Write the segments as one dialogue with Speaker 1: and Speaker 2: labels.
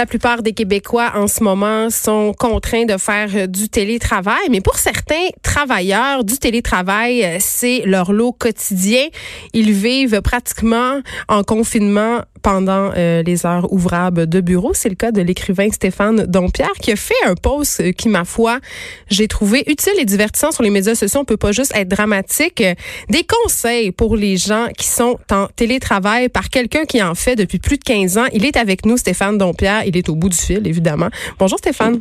Speaker 1: La plupart des Québécois en ce moment sont contraints de faire euh, du télétravail, mais pour certains travailleurs, du télétravail, euh, c'est leur lot quotidien. Ils vivent pratiquement en confinement pendant euh, les heures ouvrables de bureau. C'est le cas de l'écrivain Stéphane Dompierre qui a fait un post qui, ma foi, j'ai trouvé utile et divertissant sur les médias sociaux. On peut pas juste être dramatique. Des conseils pour les gens qui sont en télétravail par quelqu'un qui en fait depuis plus de 15 ans. Il est avec nous, Stéphane Dompierre. Il est au bout du fil, évidemment. Bonjour, Stéphane.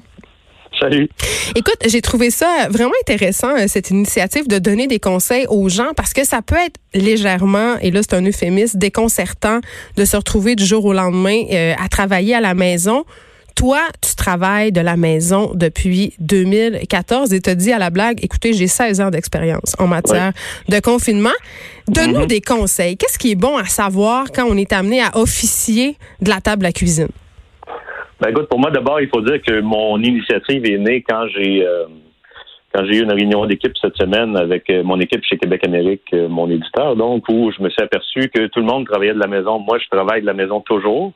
Speaker 2: Salut.
Speaker 1: Écoute, j'ai trouvé ça vraiment intéressant, euh, cette initiative de donner des conseils aux gens, parce que ça peut être légèrement, et là c'est un euphémisme, déconcertant de se retrouver du jour au lendemain euh, à travailler à la maison. Toi, tu travailles de la maison depuis 2014 et te dit à la blague, écoutez, j'ai 16 ans d'expérience en matière de confinement. Donne-nous
Speaker 2: Mhm.
Speaker 1: des conseils. Qu'est-ce qui est bon à savoir quand on est amené à officier de la table à cuisine?
Speaker 2: Ben écoute, pour moi, d'abord, il faut dire que mon initiative est née quand j'ai euh, quand j'ai eu une réunion d'équipe cette semaine avec euh, mon équipe chez Québec Amérique, euh, mon éditeur, donc, où je me suis aperçu que tout le monde travaillait de la maison. Moi, je travaille de la maison toujours.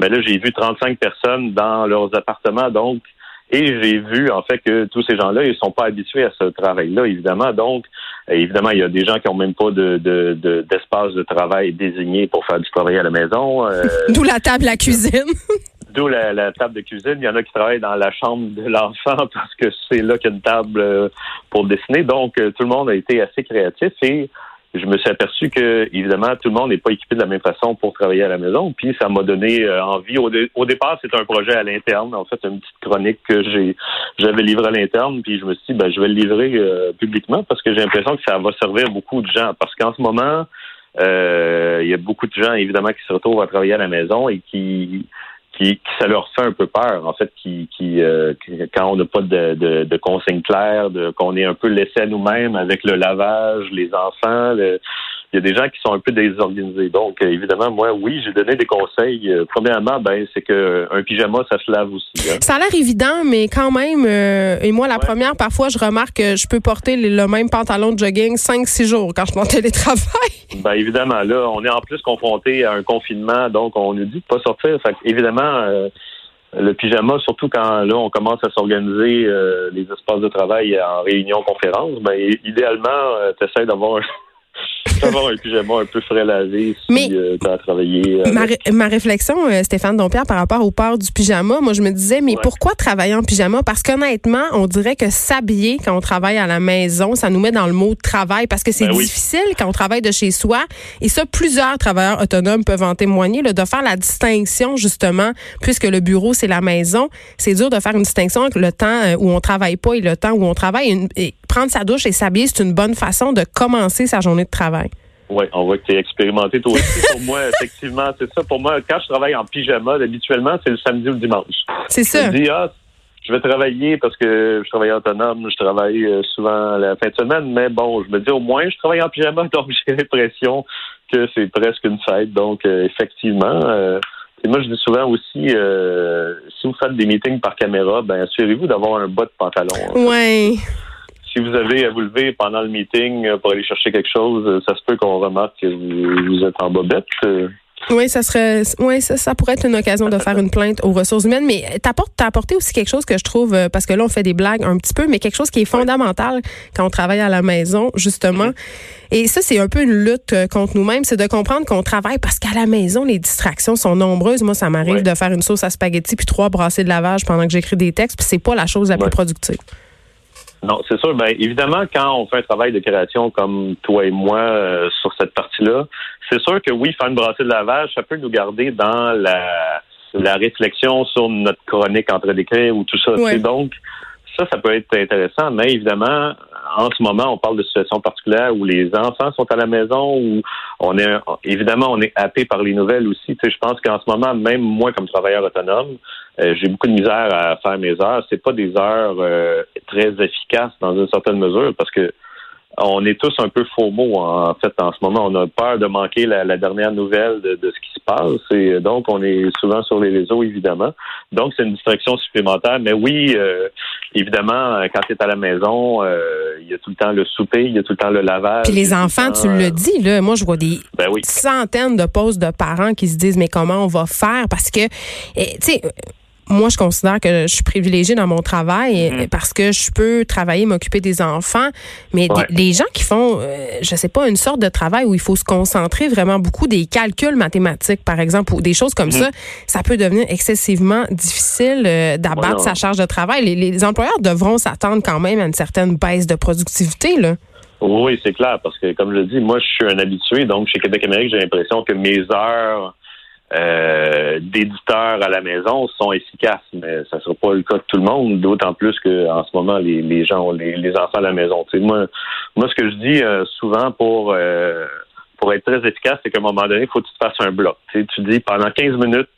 Speaker 2: Mais là, j'ai vu 35 personnes dans leurs appartements, donc, et j'ai vu, en fait, que tous ces gens-là, ils sont pas habitués à ce travail-là, évidemment. Donc, évidemment, il y a des gens qui ont même pas de, de, de- d'espace de travail désigné pour faire du travail à la maison. Euh,
Speaker 1: D'où la table à cuisine.
Speaker 2: D'où la, table de cuisine. Il y en a qui travaillent dans la chambre de l'enfant parce que c'est là qu'il y a une table euh, pour dessiner. Donc, euh, tout le monde a été assez créatif et je me suis aperçu que, évidemment, tout le monde n'est pas équipé de la même façon pour travailler à la maison. Puis, ça m'a donné euh, envie. Au, dé- au départ, c'était un projet à l'interne. En fait, une petite chronique que j'ai, j'avais livrée à l'interne. Puis, je me suis dit, ben, je vais le livrer publiquement parce que j'ai l'impression que ça va servir beaucoup de gens. Parce qu'en ce moment, il y a beaucoup de gens, évidemment, qui se retrouvent à travailler à la maison et qui qui, qui ça leur fait un peu peur, en fait, qui, qui, euh, quand on n'a pas de, de, de consignes claires, de, qu'on est un peu laissé à nous-mêmes avec le lavage, les enfants, le- il y a des gens qui sont un peu désorganisés. Donc, euh, évidemment, moi, oui, j'ai donné des conseils. Euh, premièrement, ben, c'est que un pyjama, ça se lave aussi. hein.
Speaker 1: Ça a l'air évident, mais quand même, euh, et moi, la
Speaker 2: Ouais.
Speaker 1: première, parfois, je remarque que je peux porter le, même pantalon de jogging 5-6 jours quand je suis en télétravail.
Speaker 2: Ben évidemment, là, on est en plus confronté à un confinement, donc on nous dit de pas sortir. Fait évidemment, euh, le pyjama, surtout quand là on commence à s'organiser euh, les espaces de travail en réunion conférence, ben idéalement, tu essaies d'avoir un, d'avoir un pyjama un peu frais lavé si
Speaker 1: Mais-
Speaker 2: tu as travaillé. avec.
Speaker 1: Ma, ré- ma réflexion, euh, Stéphane Dompierre, par rapport au port du pyjama, moi, je me disais, mais
Speaker 2: Ouais.
Speaker 1: pourquoi travailler en pyjama? Parce qu'honnêtement, on dirait que s'habiller quand on travaille à la maison, ça nous met dans le mot travail parce que c'est
Speaker 2: Ben oui.
Speaker 1: difficile quand on travaille de chez soi. Et ça, plusieurs travailleurs autonomes peuvent en témoigner, là, de faire la distinction, justement, puisque le bureau, c'est la maison. C'est dur de faire une distinction entre le temps euh, où on travaille pas et le temps où on travaille. Une- et prendre sa douche et s'habiller, c'est une bonne façon de commencer sa journée de travail.
Speaker 2: Oui, on voit que tu es expérimenté toi aussi. pour moi, effectivement, c'est ça. Pour moi, quand je travaille en pyjama, habituellement, c'est le samedi ou le dimanche.
Speaker 1: C'est ça.
Speaker 2: Je me dis, ah, je vais travailler parce que je travaille autonome, je travaille euh, souvent la fin de semaine, mais bon, je me dis au moins, je travaille en pyjama, donc j'ai l'impression que c'est presque une fête. Donc, euh, effectivement, euh, et moi, je dis souvent aussi, euh, si vous faites des meetings par caméra, ben assurez-vous d'avoir un bas de pantalon. hein. Si vous avez à vous lever pendant le meeting euh, pour aller chercher quelque chose, euh, ça se peut qu'on remarque que vous, vous êtes en bobette. euh.
Speaker 1: Oui, ça serait, oui, ça, ça pourrait être une occasion de faire une plainte aux ressources humaines. Mais t'apportes, t'as apporté aussi quelque chose que je trouve, parce que là, on fait des blagues un petit peu, mais quelque chose qui est fondamental quand on travaille à la maison, justement. Et ça, c'est un peu une lutte contre nous-mêmes, c'est de comprendre qu'on travaille parce qu'à la maison, les distractions sont nombreuses. Moi, ça m'arrive de faire une sauce à spaghetti puis trois brassées de lavage pendant que j'écris des textes, puis c'est pas la chose la plus productive.
Speaker 2: Non, c'est sûr. Ben, évidemment, quand on fait un travail de création comme toi et moi euh, sur cette partie-là, c'est sûr que oui, faire une brassée de lavage, ça peut nous garder dans la, la réflexion sur notre chronique entre d'écrire ou tout ça.
Speaker 1: Ouais.
Speaker 2: Donc, ça, ça peut être intéressant, mais évidemment, en ce moment, on parle de situations particulières où les enfants sont à la maison, où on est évidemment on est happé par les nouvelles aussi. Tu sais, je pense qu'en ce moment, même moi comme travailleur autonome, euh, j'ai beaucoup de misère à faire mes heures. C'est pas des heures euh, très efficaces dans une certaine mesure parce que on est tous un peu faux mots en fait en ce moment. On a peur de manquer la, la dernière nouvelle de, de ce qui se passe et donc on est souvent sur les réseaux évidemment. Donc c'est une distraction supplémentaire. Mais oui, euh, évidemment, quand tu es à la maison, euh, il y a tout le temps le souper, il y a tout le temps le lavage.
Speaker 1: Puis les
Speaker 2: le
Speaker 1: enfants,
Speaker 2: temps,
Speaker 1: tu
Speaker 2: euh,
Speaker 1: le dis, là, moi, je vois des
Speaker 2: Ben oui.
Speaker 1: centaines de postes de parents qui se disent, mais comment on va faire? Parce que, eh, tu sais, moi, je considère que je suis privilégiée dans mon travail mm-hmm. parce que je peux travailler, m'occuper des enfants. Mais les gens qui font, euh, je sais pas, une sorte de travail où il faut se concentrer vraiment beaucoup, des calculs mathématiques, par exemple, ou des choses comme mm-hmm. ça, ça peut devenir excessivement difficile euh, d'abattre sa charge de travail. Les, les employeurs devront s'attendre quand même à une certaine baisse de productivité, là.
Speaker 2: Oui, c'est clair, parce que comme je le dis, moi, je suis un habitué, donc chez Québec Amérique, j'ai l'impression que mes heures euh, d'éditeurs à la maison sont efficaces, mais ça ne sera pas le cas de tout le monde, d'autant plus qu'en ce moment, les, les gens, les, les enfants à la maison. moi, moi, ce que je dis euh, souvent pour euh, pour être très efficace, c'est qu'à un moment donné, il faut que tu te fasses un bloc. Tu dis pendant 15 minutes,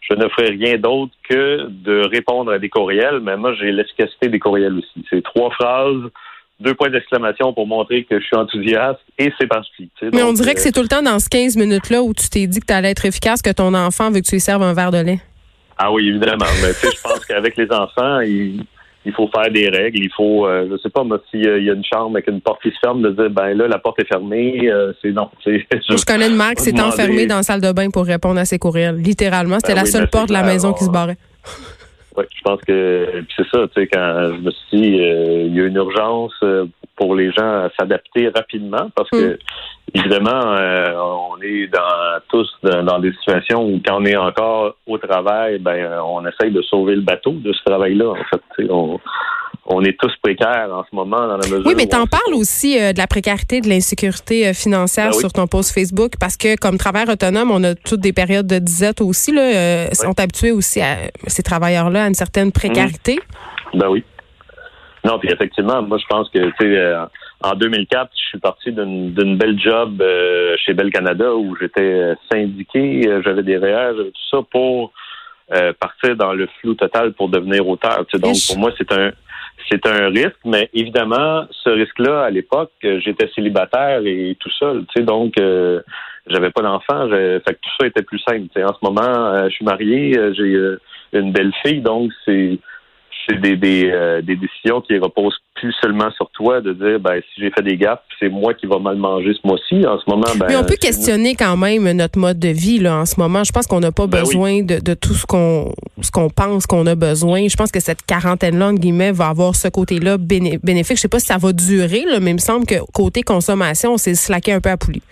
Speaker 2: je ne ferai rien d'autre que de répondre à des courriels, mais moi, j'ai l'efficacité des courriels aussi. C'est trois phrases deux points d'exclamation pour montrer que je suis enthousiaste et c'est parti.
Speaker 1: Mais on dirait que c'est tout le temps dans ce 15 minutes-là où tu t'es dit que tu allais être efficace que ton enfant veut que tu lui serves un verre de lait.
Speaker 2: Ah oui, évidemment. Mais je pense qu'avec les enfants, il, faut faire des règles. Il faut, euh, je sais pas, moi, s'il y a une chambre avec une porte qui se ferme, de dire, ben là, la porte est fermée, euh, c'est non.
Speaker 1: Je, connais une mère qui s'est enfermée dans la salle de bain pour répondre à ses courriels. Littéralement, c'était ben la seule porte de la maison qui se barrait.
Speaker 2: Oui, je pense que c'est ça, tu sais, quand je me suis dit, euh, il y a une urgence euh, pour les gens à s'adapter rapidement parce que, mm. évidemment, euh, on est dans tous dans, des situations où quand on est encore au travail, ben on essaye de sauver le bateau de ce travail-là. En fait, on, on est tous précaires en ce moment dans la mesure.
Speaker 1: Oui, mais tu en parles aussi euh, de la précarité, de l'insécurité euh, financière ben sur ton post Facebook parce que comme travailleur autonome, on a toutes des périodes de disette aussi là, euh, sont habitués aussi à ces travailleurs-là à une certaine précarité.
Speaker 2: Mmh. Ben oui. Non, puis effectivement, moi je pense que tu sais en 2004, je suis parti d'une belle job chez Bell Canada où j'étais syndiqué, j'avais des REER, tout ça pour partir dans le flou total pour devenir auteur. donc pour moi c'est un c'est un risque, mais évidemment, ce risque-là, à l'époque, j'étais célibataire et tout seul, tu sais, donc euh, j'avais pas d'enfant, fait que tout ça était plus simple. en ce moment, euh, je suis marié, euh, j'ai une belle fille, donc c'est c'est des, des, euh, des, décisions qui reposent plus seulement sur toi de dire ben si j'ai fait des gaffes, c'est moi qui va mal manger ce mois-ci. En ce moment, ben,
Speaker 1: Mais on peut questionner quand même notre mode de vie là en ce moment. Je pense qu'on n'a pas ben besoin de, de, tout ce qu'on ce qu'on pense qu'on a besoin. Je pense que cette quarantaine-là, guillemets, va avoir ce côté-là bénéfique. Je sais pas si ça va durer, là, mais il me semble que côté consommation, on s'est slaqué un peu à poulie.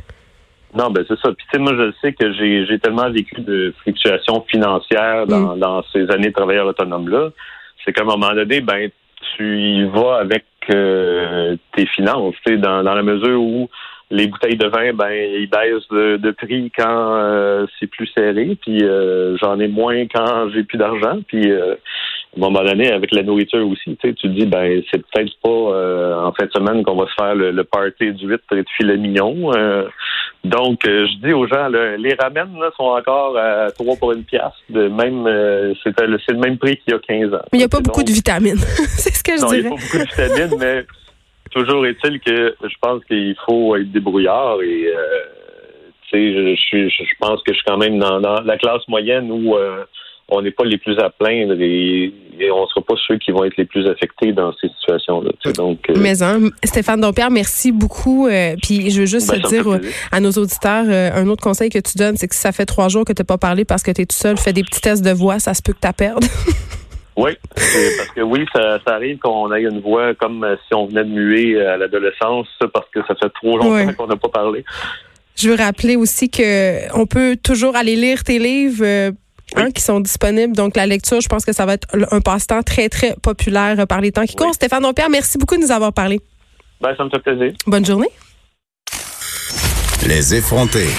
Speaker 2: Non, ben c'est ça. Puis tu sais, moi, je sais que j'ai tellement vécu de fluctuations financières dans, mm. dans ces années de travailleurs autonomes là c'est qu'à un moment donné, ben, tu y vas avec euh, tes finances, dans, dans la mesure où les bouteilles de vin, ben, ils baissent de, prix quand euh, c'est plus serré, puis euh, j'en ai moins quand j'ai plus d'argent, puis à un moment donné, avec la nourriture aussi, tu te dis, ben, c'est peut-être pas euh, en fin de semaine qu'on va se faire le, party du 8 et de filet mignon. Euh. donc, euh, je dis aux gens, les ramen sont encore à 3 pour une pièce. De même, c'est le, même prix qu'il y a 15 ans.
Speaker 1: Mais il n'y a pas beaucoup de vitamines. c'est ce que je
Speaker 2: non,
Speaker 1: dirais.
Speaker 2: Il n'y a pas beaucoup de vitamines, mais toujours est-il que je pense qu'il faut être débrouillard et tu sais, je, je, je, pense que je suis quand même dans, dans la classe moyenne où on n'est pas les plus à plaindre et, on ne sera pas ceux qui vont être les plus affectés dans ces situations-là. Donc,
Speaker 1: euh, Mais hein, Stéphane Dompierre, merci beaucoup. Euh, puis je veux juste ben, dire à nos auditeurs, euh, un autre conseil que tu donnes, c'est que si ça fait trois jours que tu n'as pas parlé parce que tu es tout seul, fais des petits tests de voix, ça se peut que tu perdes.
Speaker 2: oui, parce que oui, ça, arrive qu'on ait une voix comme si on venait de muer à l'adolescence, parce que ça fait trop longtemps qu'on n'a pas parlé.
Speaker 1: Je veux rappeler aussi que on peut toujours aller lire tes livres Hein, qui sont disponibles. Donc, la lecture, je pense que ça va être un passe-temps très, très populaire par les temps qui courent. Stéphane Dompierre, merci beaucoup de nous avoir parlé.
Speaker 2: Ben, ça me fait plaisir.
Speaker 1: Bonne journée.
Speaker 3: Les effrontés.